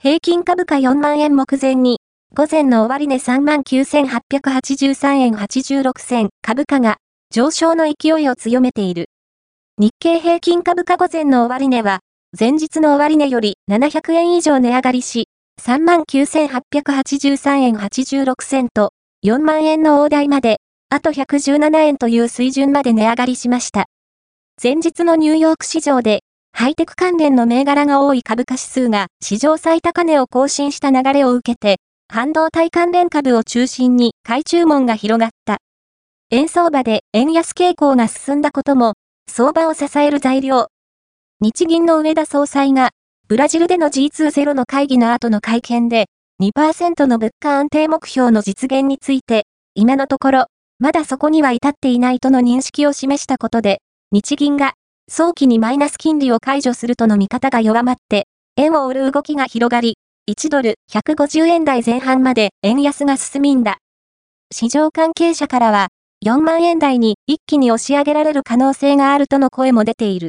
平均株価4万円目前に、午前の終値39,883円86銭株価が上昇の勢いを強めている。日経平均株価午前の終値は、前日の終値より700円以上値上がりし、39,883円86銭と、4万円の大台まで、あと117円という水準まで値上がりしました。前日のニューヨーク市場で、ハイテク関連の銘柄が多い株価指数が史上最高値を更新した流れを受けて、半導体関連株を中心に買い注文が広がった。円相場で円安傾向が進んだことも、相場を支える材料。日銀の上田総裁が、ブラジルでの G20 の会議の後の会見で、2%の物価安定目標の実現について、今のところ、まだそこには至っていないとの認識を示したことで、日銀が早期にマイナス金利を解除するとの見方が弱まって、円を売る動きが広がり、1ドル150円台前半まで円安が進みんだ。市場関係者からは、4万円台に一気に押し上げられる可能性があるとの声も出ている。